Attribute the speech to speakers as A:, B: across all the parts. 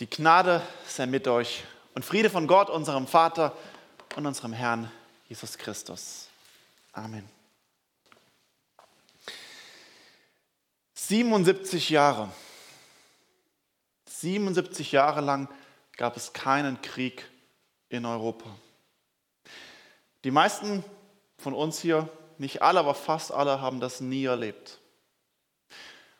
A: Die Gnade sei mit euch und Friede von Gott, unserem Vater und unserem Herrn Jesus Christus. Amen. 77 Jahre. 77 Jahre lang gab es keinen Krieg in Europa. Die meisten von uns hier, nicht alle, aber fast alle, haben das nie erlebt.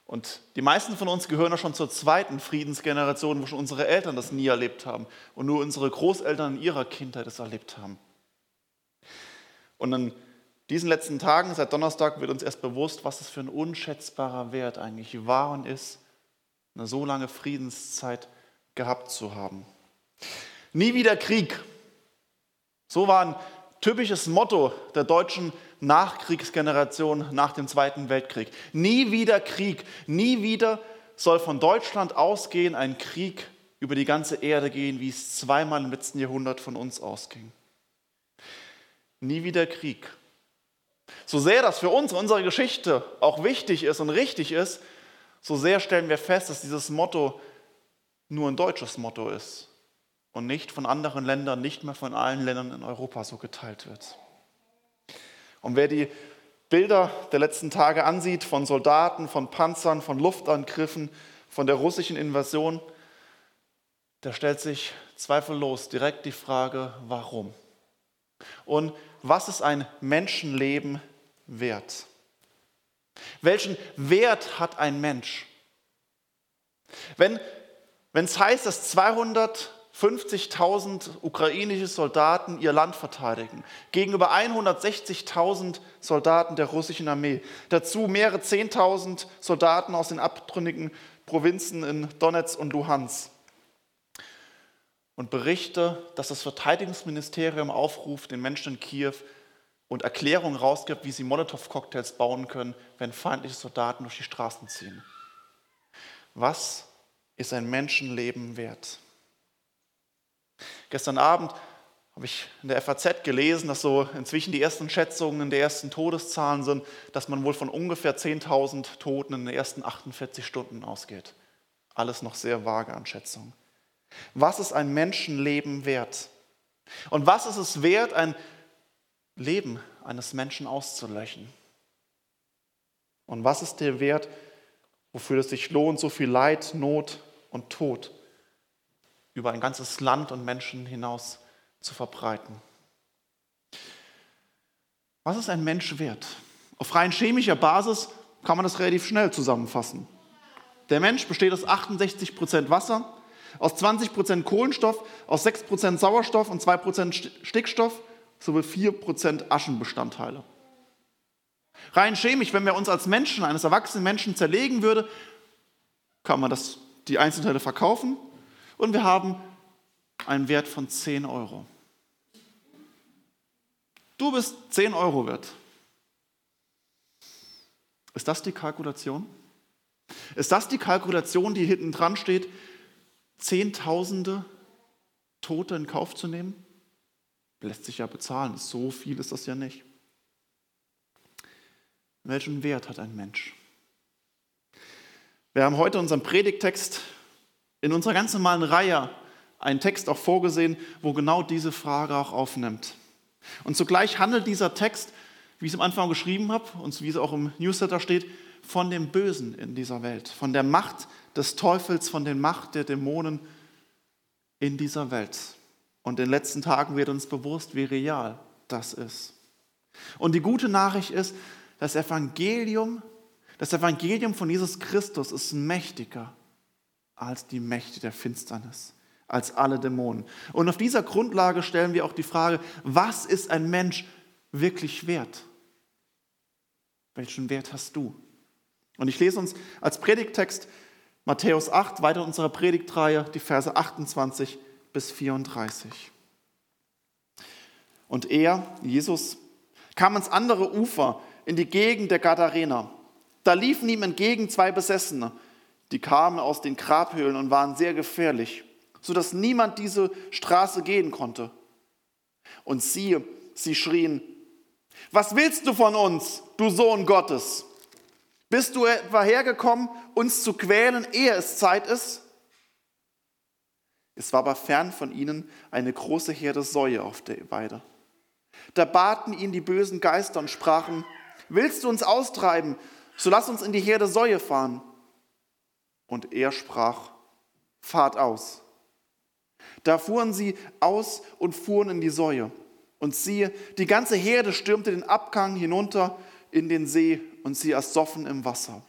A: Und die meisten von uns gehören ja schon zur zweiten Friedensgeneration, wo schon unsere Eltern das nie erlebt haben und nur unsere Großeltern in ihrer Kindheit es erlebt haben. Und in diesen letzten Tagen, seit Donnerstag, wird uns erst bewusst, was es für ein unschätzbarer Wert eigentlich war und ist, eine so lange Friedenszeit gehabt zu haben. Nie wieder Krieg. So war ein typisches Motto der deutschen Nachkriegsgeneration nach dem Zweiten Weltkrieg. Nie wieder Krieg, nie wieder soll von Deutschland ausgehen ein Krieg über die ganze Erde gehen, wie es zweimal im letzten Jahrhundert von uns ausging. Nie wieder Krieg. So sehr das für uns, unsere Geschichte auch wichtig ist und richtig ist, so sehr stellen wir fest, dass dieses Motto nur ein deutsches Motto ist und nicht von anderen Ländern, nicht mehr von allen Ländern in Europa so geteilt wird. Und wer die Bilder der letzten Tage ansieht von Soldaten, von Panzern, von Luftangriffen, von der russischen Invasion, der stellt sich zweifellos direkt die Frage, warum? Und was ist ein Menschenleben wert? Welchen Wert hat ein Mensch? Wenn es heißt, dass 200 50.000 ukrainische Soldaten ihr Land verteidigen, gegenüber 160.000 Soldaten der russischen Armee. Dazu mehrere 10.000 Soldaten aus den abtrünnigen Provinzen in Donetsk und Luhansk. Und Berichte, dass das Verteidigungsministerium aufruft, den Menschen in Kiew und Erklärungen rausgibt, wie sie Molotow-Cocktails bauen können, wenn feindliche Soldaten durch die Straßen ziehen. Was ist ein Menschenleben wert? Gestern Abend habe ich in der FAZ gelesen, dass so inzwischen die ersten Schätzungen der ersten Todeszahlen sind, dass man wohl von ungefähr 10.000 Toten in den ersten 48 Stunden ausgeht. Alles noch sehr vage an Schätzungen. Was ist ein Menschenleben wert? Und was ist es wert, ein Leben eines Menschen auszulöschen? Und was ist der Wert, wofür es sich lohnt, so viel Leid, Not und Tod über ein ganzes Land und Menschen hinaus zu verbreiten. Was ist ein Mensch wert? Auf rein chemischer Basis kann man das relativ schnell zusammenfassen. Der Mensch besteht aus 68 Prozent Wasser, aus 20 Prozent Kohlenstoff, aus 6 Prozent Sauerstoff und 2 Prozent Stickstoff sowie 4 Prozent Aschenbestandteile. Rein chemisch, wenn wir uns als Menschen, eines erwachsenen Menschen zerlegen würde, kann man das, die Einzelteile verkaufen und wir haben einen Wert von 10 Euro. Du bist 10 Euro wert. Ist das die Kalkulation? Ist das die Kalkulation, die hinten dran steht, Zehntausende Tote in Kauf zu nehmen? Lässt sich ja bezahlen. So viel ist das ja nicht. Welchen Wert hat ein Mensch? Wir haben heute unseren Predigtext in unserer ganz normalen Reihe einen Text auch vorgesehen, wo genau diese Frage auch aufnimmt. Und zugleich handelt dieser Text, wie ich es am Anfang geschrieben habe und wie es auch im Newsletter steht, von dem Bösen in dieser Welt, von der Macht des Teufels, von der Macht der Dämonen in dieser Welt. Und in den letzten Tagen wird uns bewusst, wie real das ist. Und die gute Nachricht ist, das Evangelium, das Evangelium von Jesus Christus ist mächtiger als die Mächte der Finsternis, als alle Dämonen. Und auf dieser Grundlage stellen wir auch die Frage, was ist ein Mensch wirklich wert? Welchen Wert hast du? Und ich lese uns als Predigttext Matthäus 8, weiter in unserer Predigtreihe, die Verse 28 bis 34. Und er, Jesus, kam ans andere Ufer, in die Gegend der Gadarener. Da liefen ihm entgegen zwei Besessene die kamen aus den Grabhöhlen und waren sehr gefährlich, sodass niemand diese Straße gehen konnte. Und siehe, sie schrien, was willst du von uns, du Sohn Gottes? Bist du etwa hergekommen, uns zu quälen, ehe es Zeit ist? Es war aber fern von ihnen eine große Herde Säue auf der Weide. Da baten ihn die bösen Geister und sprachen, willst du uns austreiben, so lass uns in die Herde Säue fahren. Und er sprach, fahrt aus. Da fuhren sie aus und fuhren in die Säue. Und siehe, die ganze Herde stürmte den Abgang hinunter in den See und sie ersoffen im Wasser.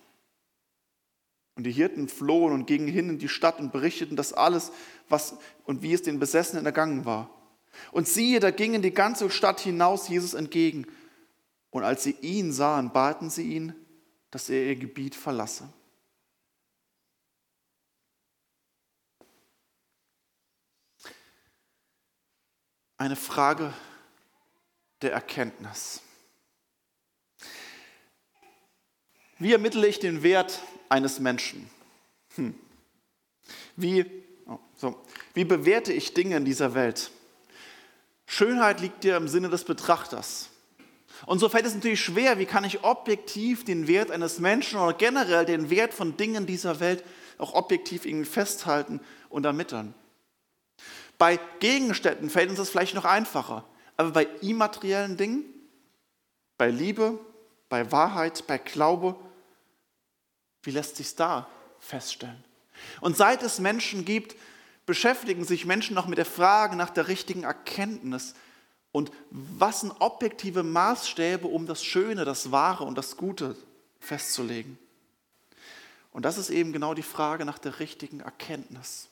A: Und die Hirten flohen und gingen hin in die Stadt und berichteten das alles, was und wie es den Besessenen ergangen war. Und siehe, da gingen die ganze Stadt hinaus Jesus entgegen. Und als sie ihn sahen, baten sie ihn, dass er ihr Gebiet verlasse. Eine Frage der Erkenntnis. Wie ermittle ich den Wert eines Menschen? Hm. Wie, oh, so. Wie bewerte ich Dinge in dieser Welt? Schönheit liegt dir im Sinne des Betrachters. Und so fällt es natürlich schwer, wie kann ich objektiv den Wert eines Menschen oder generell den Wert von Dingen dieser Welt auch objektiv irgendwie festhalten und ermitteln. Bei Gegenständen fällt uns das vielleicht noch einfacher, aber bei immateriellen Dingen, bei Liebe, bei Wahrheit, bei Glaube, wie lässt sich da feststellen? Und seit es Menschen gibt, beschäftigen sich Menschen noch mit der Frage nach der richtigen Erkenntnis und was sind objektive Maßstäbe, um das Schöne, das Wahre und das Gute festzulegen. Und das ist eben genau die Frage nach der richtigen Erkenntnis.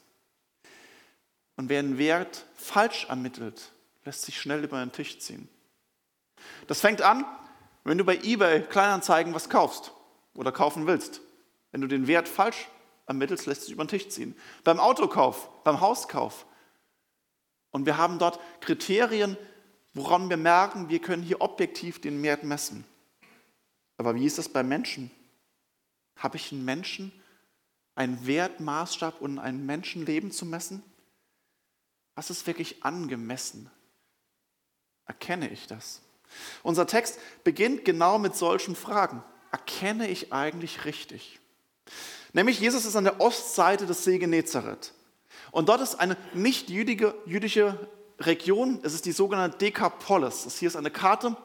A: Und wer einen Wert falsch ermittelt, lässt sich schnell über den Tisch ziehen. Das fängt an, wenn du bei eBay Kleinanzeigen was kaufst oder kaufen willst. Wenn du den Wert falsch ermittelst, lässt sich über den Tisch ziehen. Beim Autokauf, beim Hauskauf. Und wir haben dort Kriterien, woran wir merken, wir können hier objektiv den Wert messen. Aber wie ist das bei Menschen? Habe ich einen Menschen, einen Wertmaßstab und ein Menschenleben zu messen? Was ist wirklich angemessen? Erkenne ich das? Unser Text beginnt genau mit solchen Fragen. Erkenne ich eigentlich richtig? Nämlich Jesus ist an der Ostseite des See Genezareth. Und dort ist eine nicht jüdige, jüdische Region, es ist die sogenannte Dekapolis. Das hier ist eine Karte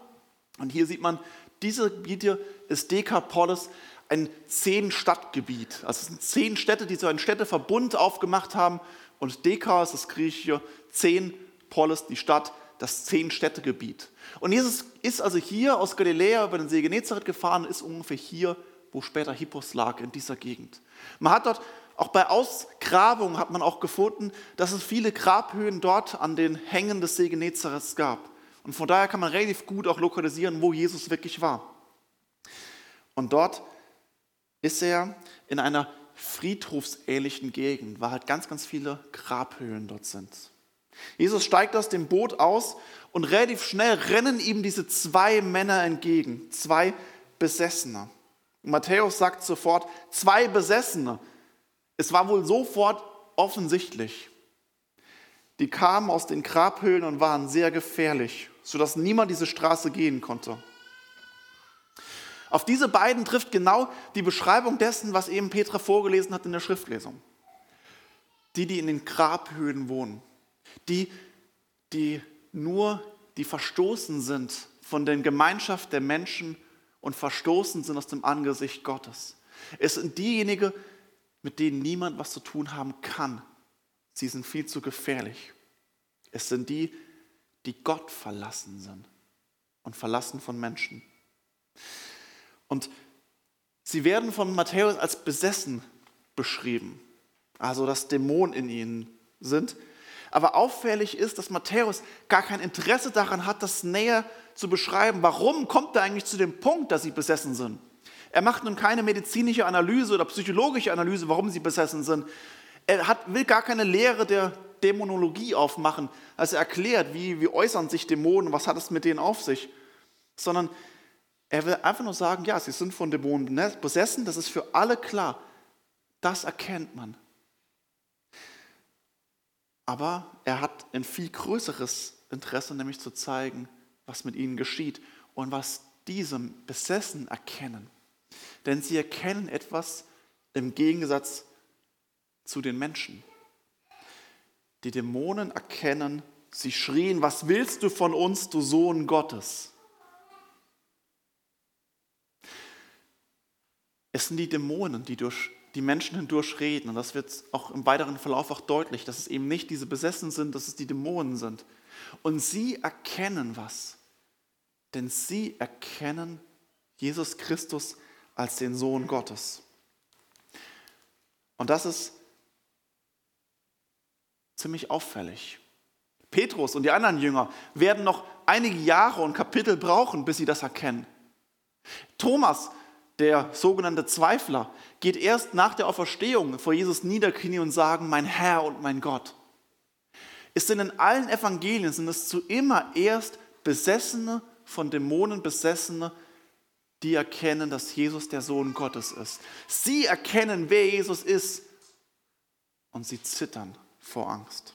A: und hier sieht man, diese Gebiet hier ist Dekapolis, ein zehn-Stadtgebiet. Also es sind zehn Städte, die so einen Städteverbund aufgemacht haben und Deka ist das griechische zehn Polis, die Stadt, das zehn-Städtegebiet. Und Jesus ist also hier aus Galiläa über den See Genezareth gefahren und ist ungefähr hier wo später Hippos lag, in dieser Gegend. Man hat dort, auch bei Ausgrabungen hat man auch gefunden, dass es viele Grabhöhen dort an den Hängen des See Genezareth gab. Und von daher kann man relativ gut auch lokalisieren, wo Jesus wirklich war. Und dort ist er in einer friedhofsähnlichen Gegend, weil halt ganz, ganz viele Grabhöhlen dort sind. Jesus steigt aus dem Boot aus und relativ schnell rennen ihm diese zwei Männer entgegen, zwei Besessene. Matthäus sagt sofort, zwei Besessene. Es war wohl sofort offensichtlich. Die kamen aus den Grabhöhlen und waren sehr gefährlich, sodass niemand diese Straße gehen konnte. Auf diese beiden trifft genau die Beschreibung dessen, was eben Petra vorgelesen hat in der Schriftlesung. Die, die in den Grabhöhlen wohnen, die, die nur, die verstoßen sind von der Gemeinschaft der Menschen und verstoßen sind aus dem Angesicht Gottes. Es sind diejenigen, mit denen niemand was zu tun haben kann. Sie sind viel zu gefährlich. Es sind die, die Gott verlassen sind und verlassen von Menschen. Und sie werden von Matthäus als besessen beschrieben, also dass Dämonen in ihnen sind. Aber auffällig ist, dass Matthäus gar kein Interesse daran hat, das näher zu beschreiben. Warum kommt er eigentlich zu dem Punkt, dass sie besessen sind? Er macht nun keine medizinische Analyse oder psychologische Analyse, warum sie besessen sind. Er hat, will gar keine Lehre der Dämonologie aufmachen, als er erklärt, wie, wie äußern sich Dämonen, was hat es mit denen auf sich, sondern er will einfach nur sagen, ja, sie sind von Dämonen besessen, das ist für alle klar. Das erkennt man. Aber er hat ein viel größeres Interesse, nämlich zu zeigen, was mit ihnen geschieht und was diesem Besessen erkennen. Denn sie erkennen etwas im Gegensatz zu den Menschen. Die Dämonen erkennen, sie schrien, was willst du von uns, du Sohn Gottes? Es sind die Dämonen, die durch die Menschen hindurch reden. Und das wird auch im weiteren Verlauf auch deutlich, dass es eben nicht diese Besessen sind, dass es die Dämonen sind. Und sie erkennen was. Denn sie erkennen Jesus Christus als den Sohn Gottes. Und das ist ziemlich auffällig. Petrus und die anderen Jünger werden noch einige Jahre und Kapitel brauchen, bis sie das erkennen. Thomas, der sogenannte Zweifler, geht erst nach der Auferstehung vor Jesus niederknien und sagen, mein Herr und mein Gott. Es sind in allen Evangelien, sind es zu immer erst Besessene, von Dämonen Besessene, die erkennen, dass Jesus der Sohn Gottes ist. Sie erkennen, wer Jesus ist und sie zittern vor Angst.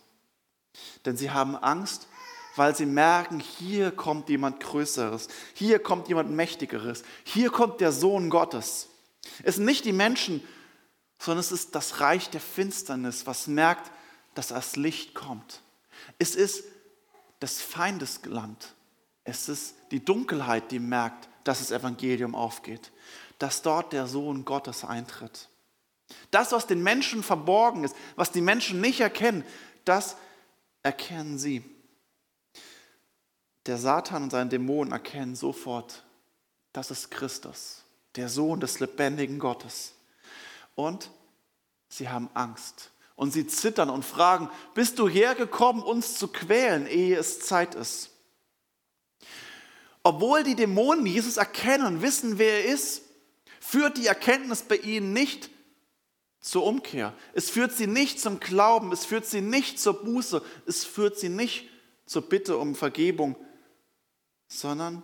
A: Denn sie haben Angst, weil sie merken, hier kommt jemand Größeres, hier kommt jemand Mächtigeres, hier kommt der Sohn Gottes. Es sind nicht die Menschen, sondern es ist das Reich der Finsternis, was merkt, dass das Licht kommt. Es ist das Feindesland. Es ist die Dunkelheit, die merkt, dass das Evangelium aufgeht, dass dort der Sohn Gottes eintritt. Das, was den Menschen verborgen ist, was die Menschen nicht erkennen, das erkennen sie. Der Satan und seine Dämonen erkennen sofort, das ist Christus, der Sohn des lebendigen Gottes. Und sie haben Angst. Und sie zittern und fragen, bist du hergekommen, uns zu quälen, ehe es Zeit ist? Obwohl die Dämonen Jesus erkennen und wissen, wer er ist, führt die Erkenntnis bei ihnen nicht zur Umkehr. Es führt sie nicht zum Glauben, es führt sie nicht zur Buße, es führt sie nicht zur Bitte um Vergebung, sondern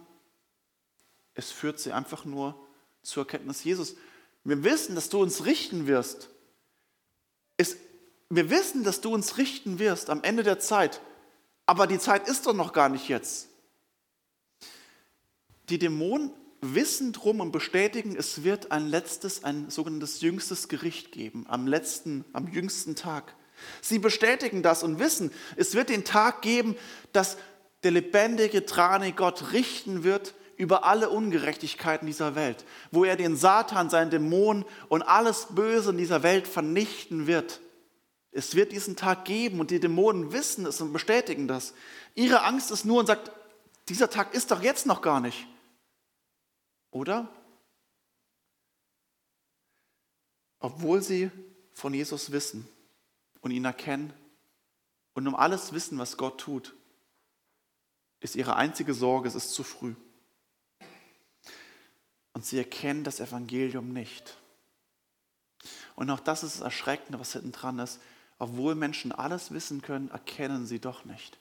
A: es führt sie einfach nur zur Erkenntnis Jesus. Wir wissen, dass du uns richten wirst. Es, wir wissen, dass du uns richten wirst am Ende der Zeit. Aber die Zeit ist doch noch gar nicht jetzt. Die Dämonen wissen drum und bestätigen, es wird ein letztes, ein sogenanntes jüngstes Gericht geben, am letzten, am jüngsten Tag. Sie bestätigen das und wissen, es wird den Tag geben, dass der lebendige, trane Gott richten wird über alle Ungerechtigkeiten dieser Welt, wo er den Satan, seinen Dämonen und alles Böse in dieser Welt vernichten wird. Es wird diesen Tag geben und die Dämonen wissen es und bestätigen das. Ihre Angst ist nur und sagt, dieser Tag ist doch jetzt noch gar nicht. Oder? Obwohl sie von Jesus wissen und ihn erkennen und um alles wissen, was Gott tut, ist ihre einzige Sorge, es ist zu früh. Und sie erkennen das Evangelium nicht. Und auch das ist das Erschreckende, was hinten dran ist. Obwohl Menschen alles wissen können, erkennen sie doch nicht.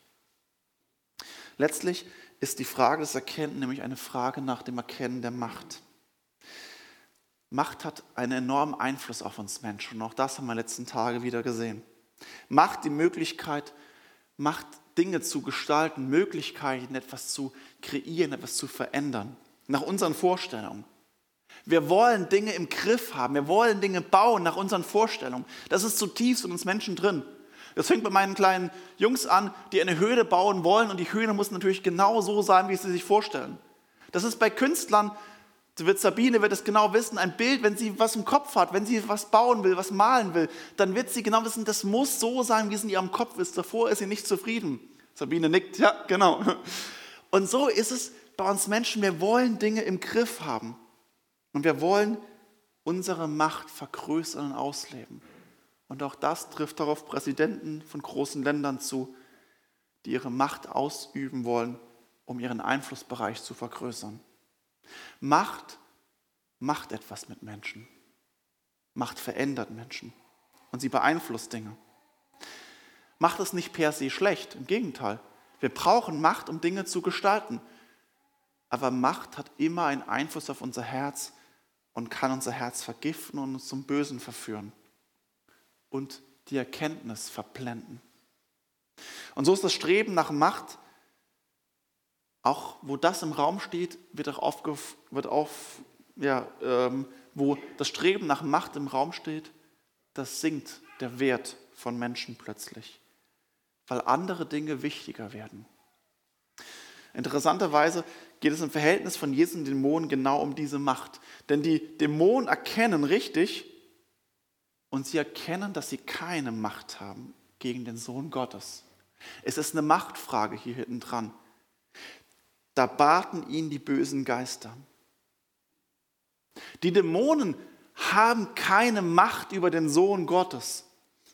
A: Letztlich ist die Frage des Erkennen nämlich eine Frage nach dem Erkennen der Macht. Macht hat einen enormen Einfluss auf uns Menschen und auch das haben wir in den letzten Tagen wieder gesehen. Macht die Möglichkeit, Macht Dinge zu gestalten, Möglichkeiten, etwas zu kreieren, etwas zu verändern, nach unseren Vorstellungen. Wir wollen Dinge im Griff haben, wir wollen Dinge bauen nach unseren Vorstellungen. Das ist zutiefst in uns Menschen drin. Das fängt bei meinen kleinen Jungs an, die eine Höhle bauen wollen und die Höhle muss natürlich genau so sein, wie sie sich vorstellen. Das ist bei Künstlern, wird Sabine wird es genau wissen, ein Bild, wenn sie was im Kopf hat, wenn sie was bauen will, was malen will, dann wird sie genau wissen, das muss so sein, wie es in ihrem Kopf ist. Davor ist sie nicht zufrieden. Sabine nickt, ja, genau. Und so ist es bei uns Menschen, wir wollen Dinge im Griff haben und wir wollen unsere Macht vergrößern und ausleben. Und auch das trifft darauf Präsidenten von großen Ländern zu, die ihre Macht ausüben wollen, um ihren Einflussbereich zu vergrößern. Macht macht etwas mit Menschen. Macht verändert Menschen und sie beeinflusst Dinge. Macht es nicht per se schlecht, im Gegenteil. Wir brauchen Macht, um Dinge zu gestalten. Aber Macht hat immer einen Einfluss auf unser Herz und kann unser Herz vergiften und uns zum Bösen verführen und die Erkenntnis verblenden. Und so ist das Streben nach Macht, auch wo das im Raum steht, wird auch auf, wird auf ja, ähm, wo das Streben nach Macht im Raum steht, das sinkt der Wert von Menschen plötzlich. weil andere Dinge wichtiger werden. Interessanterweise geht es im Verhältnis von Jesus und Dämonen genau um diese Macht. Denn die Dämonen erkennen richtig und sie erkennen, dass sie keine Macht haben gegen den Sohn Gottes. Es ist eine Machtfrage hier hinten dran. Da baten ihn die bösen Geister. Die Dämonen haben keine Macht über den Sohn Gottes.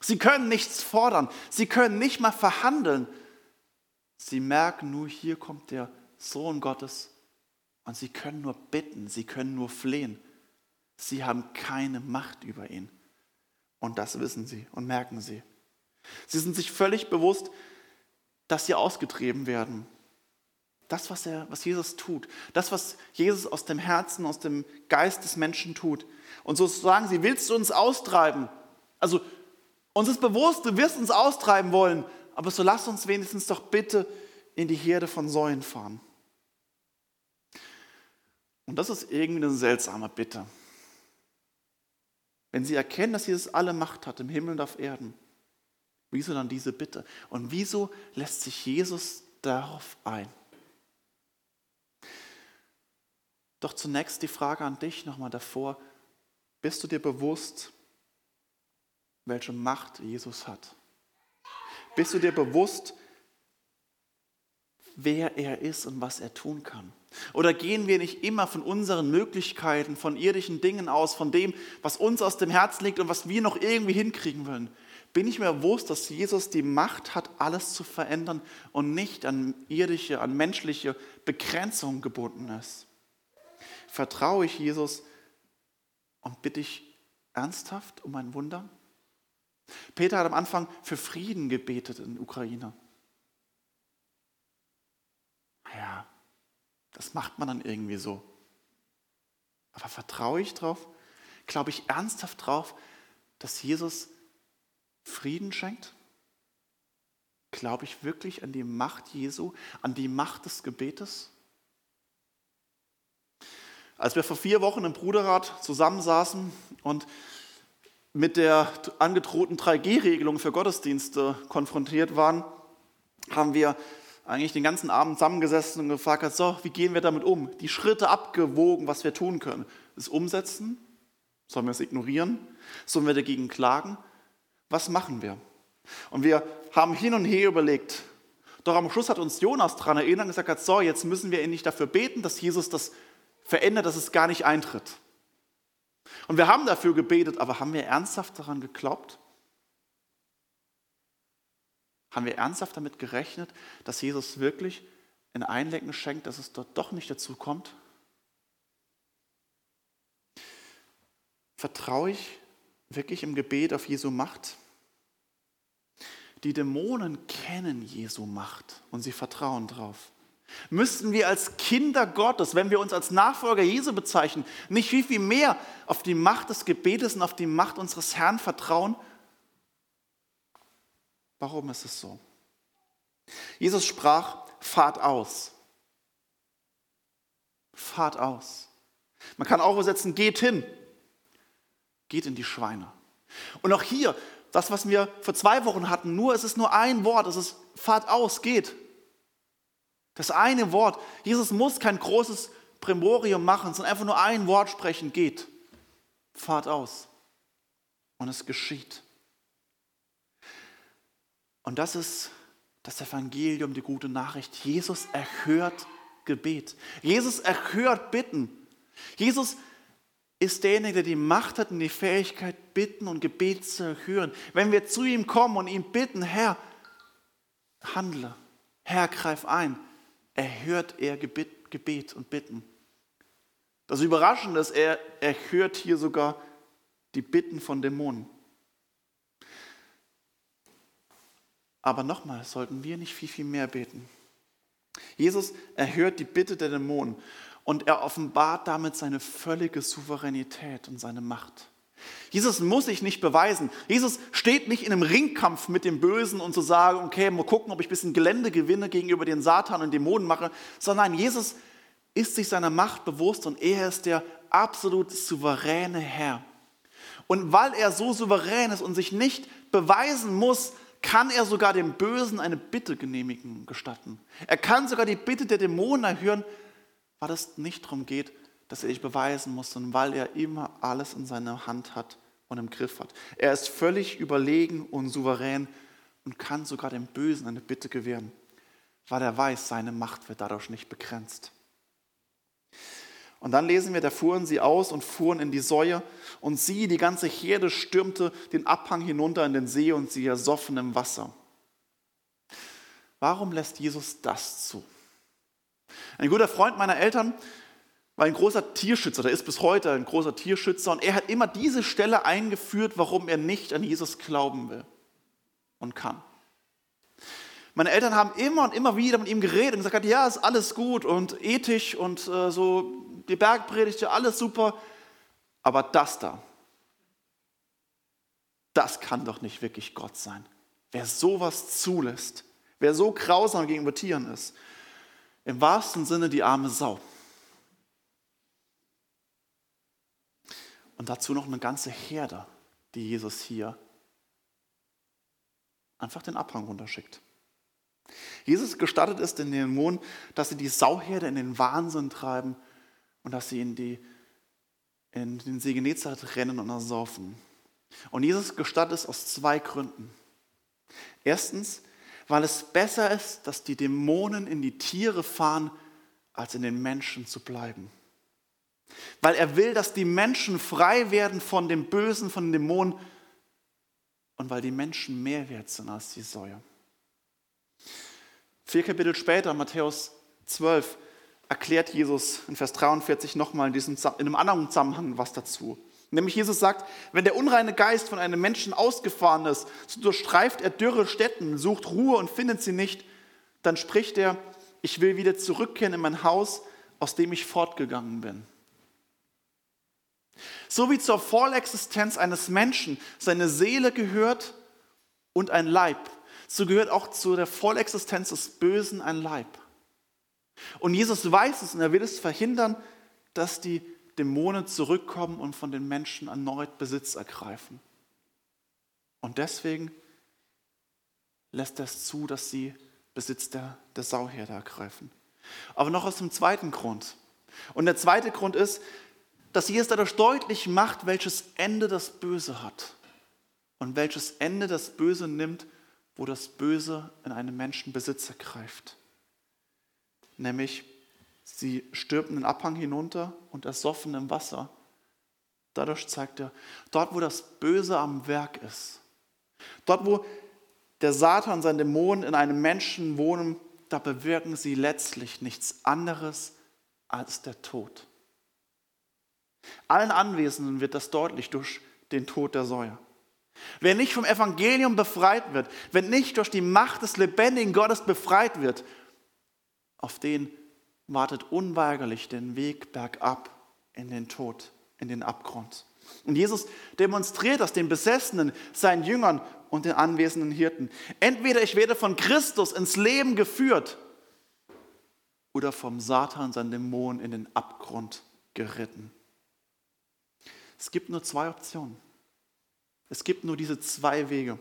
A: Sie können nichts fordern. Sie können nicht mal verhandeln. Sie merken nur, hier kommt der Sohn Gottes und sie können nur bitten, sie können nur flehen. Sie haben keine Macht über ihn. Und das wissen sie und merken sie. Sie sind sich völlig bewusst, dass sie ausgetrieben werden. Das, was, er, was Jesus tut, das, was Jesus aus dem Herzen, aus dem Geist des Menschen tut. Und so sagen sie, willst du uns austreiben? Also uns ist bewusst, du wirst uns austreiben wollen, aber so lass uns wenigstens doch bitte in die Herde von Säuen fahren. Und das ist irgendwie eine seltsame Bitte. Wenn sie erkennen, dass Jesus alle Macht hat im Himmel und auf Erden, wieso dann diese Bitte? Und wieso lässt sich Jesus darauf ein? Doch zunächst die Frage an dich nochmal davor. Bist du dir bewusst, welche Macht Jesus hat? Bist du dir bewusst, wer er ist und was er tun kann? Oder gehen wir nicht immer von unseren Möglichkeiten, von irdischen Dingen aus, von dem, was uns aus dem Herzen liegt und was wir noch irgendwie hinkriegen wollen? Bin ich mir bewusst, dass Jesus die Macht hat, alles zu verändern und nicht an irdische, an menschliche Begrenzungen gebunden ist? Vertraue ich Jesus und bitte ich ernsthaft um ein Wunder? Peter hat am Anfang für Frieden gebetet in Ukraine. Ja, das macht man dann irgendwie so. Aber vertraue ich drauf? Glaube ich ernsthaft drauf, dass Jesus Frieden schenkt? Glaube ich wirklich an die Macht Jesu, an die Macht des Gebetes? Als wir vor vier Wochen im Bruderrat zusammensaßen und mit der angedrohten 3G-Regelung für Gottesdienste konfrontiert waren, haben wir eigentlich den ganzen Abend zusammengesessen und gefragt, so, wie gehen wir damit um? Die Schritte abgewogen, was wir tun können. Das umsetzen? Sollen wir es ignorieren? Sollen wir dagegen klagen? Was machen wir? Und wir haben hin und her überlegt. Doch am Schluss hat uns Jonas daran erinnert und gesagt, so, jetzt müssen wir endlich dafür beten, dass Jesus das verändert, dass es gar nicht eintritt. Und wir haben dafür gebetet, aber haben wir ernsthaft daran geglaubt? Haben wir ernsthaft damit gerechnet, dass Jesus wirklich ein Einlenken schenkt, dass es dort doch nicht dazu kommt? Vertraue ich wirklich im Gebet auf Jesu Macht? Die Dämonen kennen Jesu Macht und sie vertrauen drauf. Müssten wir als Kinder Gottes, wenn wir uns als Nachfolger Jesu bezeichnen, nicht viel, viel mehr auf die Macht des Gebetes und auf die Macht unseres Herrn vertrauen? Warum ist es so? Jesus sprach, fahrt aus. Fahrt aus. Man kann auch übersetzen, geht hin. Geht in die Schweine. Und auch hier, das, was wir vor zwei Wochen hatten, nur es ist nur ein Wort, es ist fahrt aus, geht. Das eine Wort. Jesus muss kein großes Primorium machen, sondern einfach nur ein Wort sprechen, geht. Fahrt aus. Und es geschieht. Und das ist das Evangelium, die gute Nachricht. Jesus erhört Gebet. Jesus erhört Bitten. Jesus ist derjenige, der die Macht hat und die Fähigkeit, Bitten und Gebet zu erhören. Wenn wir zu ihm kommen und ihn bitten, Herr, handle, Herr, greif ein, erhört er Gebet, Gebet und Bitten. Das Überraschende ist, er erhört hier sogar die Bitten von Dämonen. Aber nochmal, sollten wir nicht viel, viel mehr beten. Jesus erhört die Bitte der Dämonen und er offenbart damit seine völlige Souveränität und seine Macht. Jesus muss sich nicht beweisen. Jesus steht nicht in einem Ringkampf mit dem Bösen und zu sagen, okay, mal gucken, ob ich ein bisschen Gelände gewinne gegenüber den Satan und Dämonen mache, sondern Jesus ist sich seiner Macht bewusst und er ist der absolut souveräne Herr. Und weil er so souverän ist und sich nicht beweisen muss, kann er sogar dem Bösen eine Bitte genehmigen, gestatten. Er kann sogar die Bitte der Dämonen erhören, weil es nicht darum geht, dass er sich beweisen muss, sondern weil er immer alles in seiner Hand hat und im Griff hat. Er ist völlig überlegen und souverän und kann sogar dem Bösen eine Bitte gewähren, weil er weiß, seine Macht wird dadurch nicht begrenzt. Und dann lesen wir, da fuhren sie aus und fuhren in die Säue und sie, die ganze Herde, stürmte den Abhang hinunter in den See und sie ersoffen im Wasser. Warum lässt Jesus das zu? Ein guter Freund meiner Eltern war ein großer Tierschützer, der ist bis heute ein großer Tierschützer und er hat immer diese Stelle eingeführt, warum er nicht an Jesus glauben will und kann. Meine Eltern haben immer und immer wieder mit ihm geredet und gesagt, ja, ist alles gut und ethisch und äh, so die Bergpredigt, ja, alles super, aber das da, das kann doch nicht wirklich Gott sein. Wer sowas zulässt, wer so grausam gegenüber Tieren ist, im wahrsten Sinne die arme Sau. Und dazu noch eine ganze Herde, die Jesus hier einfach den Abhang runterschickt. Jesus gestattet es den Dämonen, dass sie die Sauherde in den Wahnsinn treiben und dass sie in, die, in den See Genezareth rennen und ersaufen. Und Jesus gestattet es aus zwei Gründen. Erstens, weil es besser ist, dass die Dämonen in die Tiere fahren, als in den Menschen zu bleiben. Weil er will, dass die Menschen frei werden von dem Bösen, von den Dämonen und weil die Menschen mehr wert sind als die Säue. Vier Kapitel später, Matthäus 12, erklärt Jesus in Vers 43 nochmal in, diesem, in einem anderen Zusammenhang was dazu. Nämlich Jesus sagt, wenn der unreine Geist von einem Menschen ausgefahren ist, so durchstreift er dürre Städten, sucht Ruhe und findet sie nicht, dann spricht er, ich will wieder zurückkehren in mein Haus, aus dem ich fortgegangen bin. So wie zur Vollexistenz eines Menschen seine Seele gehört und ein Leib, so gehört auch zu der Vollexistenz des Bösen ein Leib. Und Jesus weiß es und er will es verhindern, dass die Dämonen zurückkommen und von den Menschen erneut Besitz ergreifen. Und deswegen lässt er es zu, dass sie Besitz der, der Sauherde ergreifen. Aber noch aus dem zweiten Grund. Und der zweite Grund ist, dass Jesus dadurch deutlich macht, welches Ende das Böse hat und welches Ende das Böse nimmt, wo das Böse in einem Menschen Besitz ergreift nämlich sie stürmten den Abhang hinunter und ersoffen im Wasser. Dadurch zeigt er, dort wo das Böse am Werk ist, dort wo der Satan und seine Dämonen in einem Menschen wohnen, da bewirken sie letztlich nichts anderes als der Tod. Allen Anwesenden wird das deutlich durch den Tod der Säue. Wer nicht vom Evangelium befreit wird, wenn nicht durch die Macht des lebendigen Gottes befreit wird, auf den wartet unweigerlich den Weg bergab in den Tod, in den Abgrund. Und Jesus demonstriert das den Besessenen, seinen Jüngern und den anwesenden Hirten. Entweder ich werde von Christus ins Leben geführt oder vom Satan, seinen Dämon, in den Abgrund geritten. Es gibt nur zwei Optionen. Es gibt nur diese zwei Wege.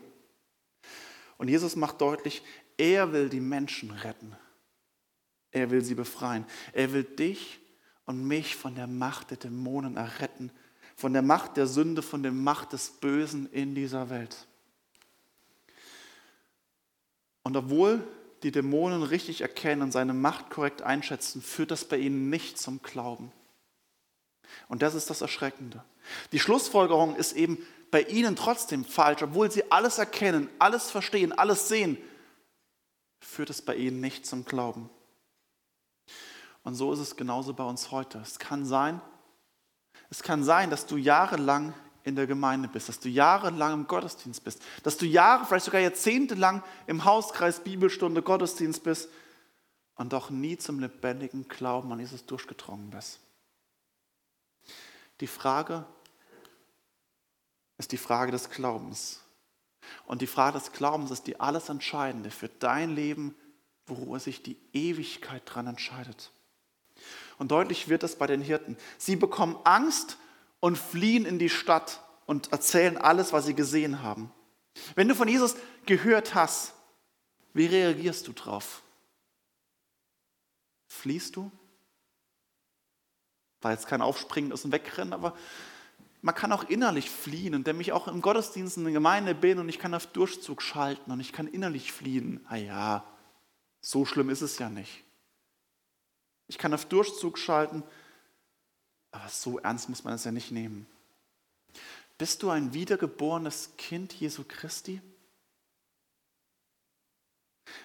A: Und Jesus macht deutlich, er will die Menschen retten. Er will sie befreien. Er will dich und mich von der Macht der Dämonen erretten, von der Macht der Sünde, von der Macht des Bösen in dieser Welt. Und obwohl die Dämonen richtig erkennen und seine Macht korrekt einschätzen, führt das bei ihnen nicht zum Glauben. Und das ist das Erschreckende. Die Schlussfolgerung ist eben bei ihnen trotzdem falsch, obwohl sie alles erkennen, alles verstehen, alles sehen, führt es bei ihnen nicht zum Glauben. Und so ist es genauso bei uns heute. Es kann sein, es kann sein, dass du jahrelang in der Gemeinde bist, dass du jahrelang im Gottesdienst bist, dass du Jahre, vielleicht sogar jahrzehntelang im Hauskreis Bibelstunde Gottesdienst bist und doch nie zum lebendigen Glauben an Jesus durchgedrungen bist. Die Frage ist die Frage des Glaubens. Und die Frage des Glaubens ist die alles Entscheidende für dein Leben, worum sich die Ewigkeit dran entscheidet. Und deutlich wird das bei den Hirten. Sie bekommen Angst und fliehen in die Stadt und erzählen alles, was sie gesehen haben. Wenn du von Jesus gehört hast, wie reagierst du drauf? Fliehst du? War jetzt kein Aufspringen aus dem Wegrennen, aber man kann auch innerlich fliehen, indem ich auch im Gottesdienst in der Gemeinde bin und ich kann auf Durchzug schalten und ich kann innerlich fliehen. Ah ja, so schlimm ist es ja nicht. Ich kann auf Durchzug schalten, aber so ernst muss man es ja nicht nehmen. Bist du ein wiedergeborenes Kind Jesu Christi?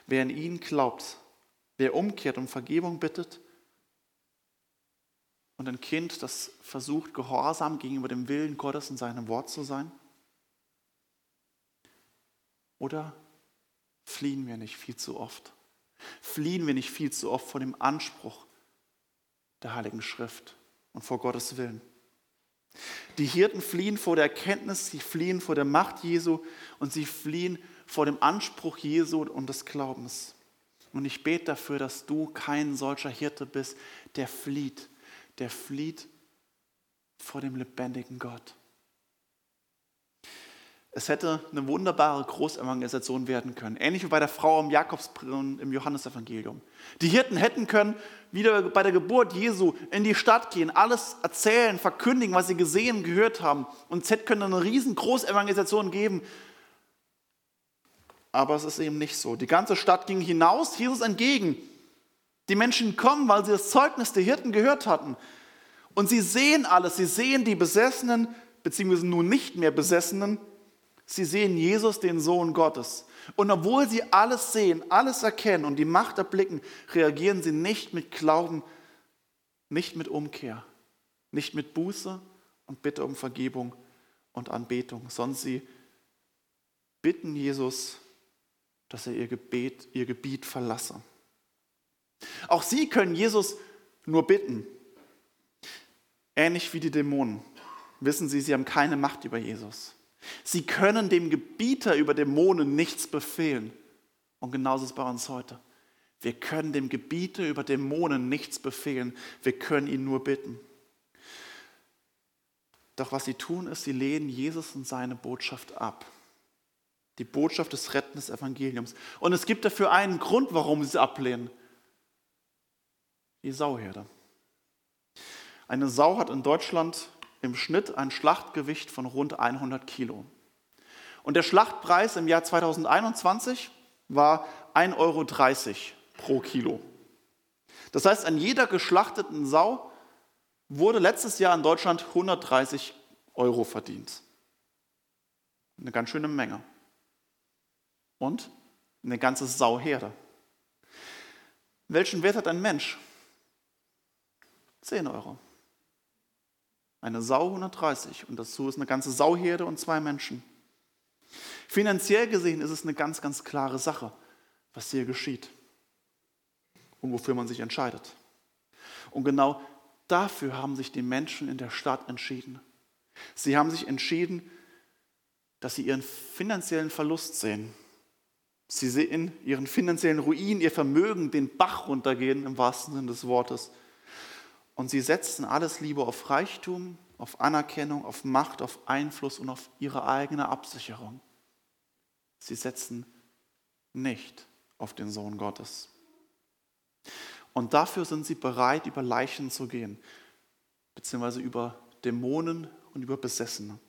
A: Wer in ihn glaubt, wer umkehrt und Vergebung bittet und ein Kind, das versucht, gehorsam gegenüber dem Willen Gottes und seinem Wort zu sein? Oder fliehen wir nicht viel zu oft? Fliehen wir nicht viel zu oft vor dem Anspruch der Heiligen Schrift und vor Gottes Willen? Die Hirten fliehen vor der Erkenntnis, sie fliehen vor der Macht Jesu und sie fliehen vor dem Anspruch Jesu und des Glaubens. Und ich bete dafür, dass du kein solcher Hirte bist, der flieht, der flieht vor dem lebendigen Gott. Es hätte eine wunderbare Großevangelisation werden können, ähnlich wie bei der Frau im Jakobsbrunnen im Johannesevangelium. Die Hirten hätten können wieder bei der Geburt Jesu in die Stadt gehen, alles erzählen, verkündigen, was sie gesehen, gehört haben. Und es hätte eine riesengroße Evangelisation geben. Aber es ist eben nicht so. Die ganze Stadt ging hinaus, Jesus entgegen. Die Menschen kommen, weil sie das Zeugnis der Hirten gehört hatten. Und sie sehen alles. Sie sehen die Besessenen, beziehungsweise nun nicht mehr Besessenen. Sie sehen Jesus, den Sohn Gottes. Und obwohl sie alles sehen, alles erkennen und die Macht erblicken, reagieren sie nicht mit Glauben, nicht mit Umkehr, nicht mit Buße und Bitte um Vergebung und Anbetung, sondern sie bitten Jesus, dass er ihr, Gebet, ihr Gebiet verlasse. Auch sie können Jesus nur bitten. Ähnlich wie die Dämonen wissen sie, sie haben keine Macht über Jesus. Sie können dem Gebieter über Dämonen nichts befehlen. Und genauso ist es bei uns heute. Wir können dem Gebieter über Dämonen nichts befehlen. Wir können ihn nur bitten. Doch was sie tun, ist, sie lehnen Jesus und seine Botschaft ab. Die Botschaft des rettenden Evangeliums. Und es gibt dafür einen Grund, warum sie es ablehnen. Die Sauherde. Eine Sau hat in Deutschland im Schnitt ein Schlachtgewicht von rund 100 Kilo. Und der Schlachtpreis im Jahr 2021 war 1,30 Euro pro Kilo. Das heißt, an jeder geschlachteten Sau wurde letztes Jahr in Deutschland 130 Euro verdient. Eine ganz schöne Menge. Und eine ganze Sauherde. Welchen Wert hat ein Mensch? 10 Euro. Eine Sau 130 und dazu ist eine ganze Sauherde und zwei Menschen. Finanziell gesehen ist es eine ganz, ganz klare Sache, was hier geschieht und wofür man sich entscheidet. Und genau dafür haben sich die Menschen in der Stadt entschieden. Sie haben sich entschieden, dass sie ihren finanziellen Verlust sehen. Sie sehen ihren finanziellen Ruin, ihr Vermögen den Bach runtergehen, im wahrsten Sinne des Wortes. Und sie setzen alles lieber auf Reichtum, auf Anerkennung, auf Macht, auf Einfluss und auf ihre eigene Absicherung. Sie setzen nicht auf den Sohn Gottes. Und dafür sind sie bereit, über Leichen zu gehen, beziehungsweise über Dämonen und über Besessene.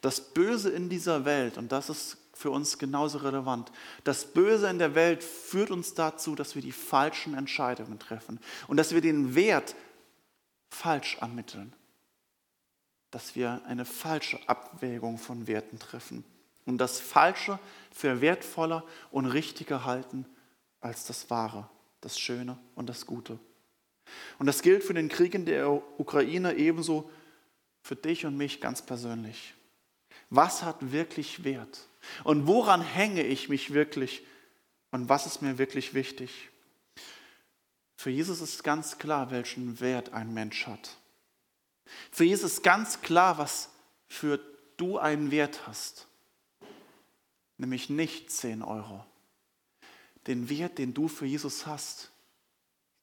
A: Das Böse in dieser Welt, und das ist für uns genauso relevant. Das Böse in der Welt führt uns dazu, dass wir die falschen Entscheidungen treffen und dass wir den Wert falsch ermitteln. Dass wir eine falsche Abwägung von Werten treffen und das Falsche für wertvoller und richtiger halten als das Wahre, das Schöne und das Gute. Und das gilt für den Krieg in der Ukraine ebenso für dich und mich ganz persönlich. Was hat wirklich Wert? Und woran hänge ich mich wirklich? Und was ist mir wirklich wichtig? Für Jesus ist ganz klar, welchen Wert ein Mensch hat. Für Jesus ist ganz klar, was für du einen Wert hast. Nämlich nicht 10 Euro. Den Wert, den du für Jesus hast,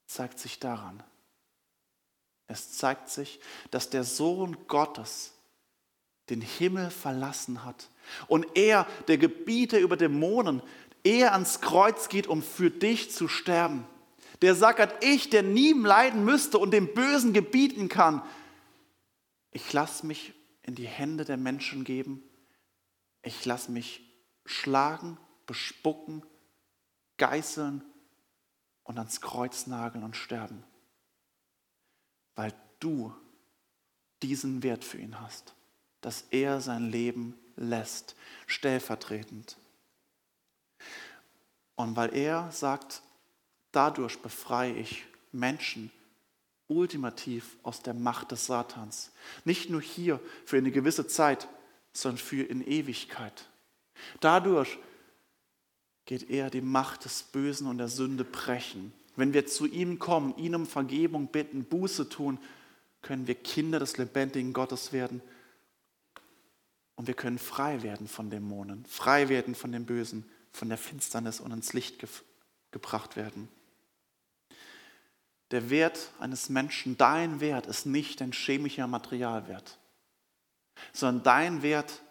A: zeigt sich daran. Es zeigt sich, dass der Sohn Gottes den Himmel verlassen hat und er, der Gebieter über Dämonen, er ans Kreuz geht, um für dich zu sterben. Der sagt, ich, der nie leiden müsste und dem Bösen gebieten kann, ich lasse mich in die Hände der Menschen geben, ich lasse mich schlagen, bespucken, geißeln und ans Kreuz nageln und sterben, weil du diesen Wert für ihn hast, dass er sein Leben lässt, stellvertretend. Und weil er sagt, dadurch befreie ich Menschen ultimativ aus der Macht des Satans. Nicht nur hier für eine gewisse Zeit, sondern für in Ewigkeit. Dadurch geht er die Macht des Bösen und der Sünde brechen. Wenn wir zu ihm kommen, ihn um Vergebung bitten, Buße tun, können wir Kinder des lebendigen Gottes werden und wir können frei werden von Dämonen, frei werden von dem Bösen, von der Finsternis und ins Licht ge gebracht werden. Der Wert eines Menschen, dein Wert ist nicht ein chemischer Materialwert, sondern dein Wert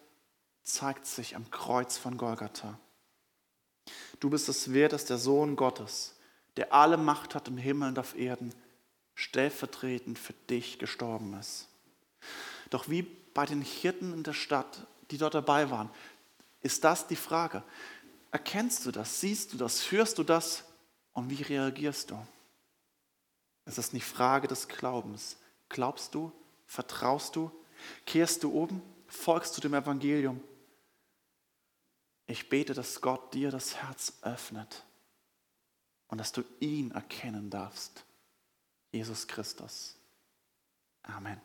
A: zeigt sich am Kreuz von Golgatha. Du bist es wert, dass der Sohn Gottes, der alle Macht hat im Himmel und auf Erden, stellvertretend für dich gestorben ist. Doch wie bei den Hirten in der Stadt, die dort dabei waren, ist das die Frage. Erkennst du das? Siehst du das? Hörst du das? Und wie reagierst du? Es ist eine Frage des Glaubens. Glaubst du? Vertraust du? Kehrst du um? Folgst du dem Evangelium? Ich bete, dass Gott dir das Herz öffnet und dass du ihn erkennen darfst. Jesus Christus. Amen.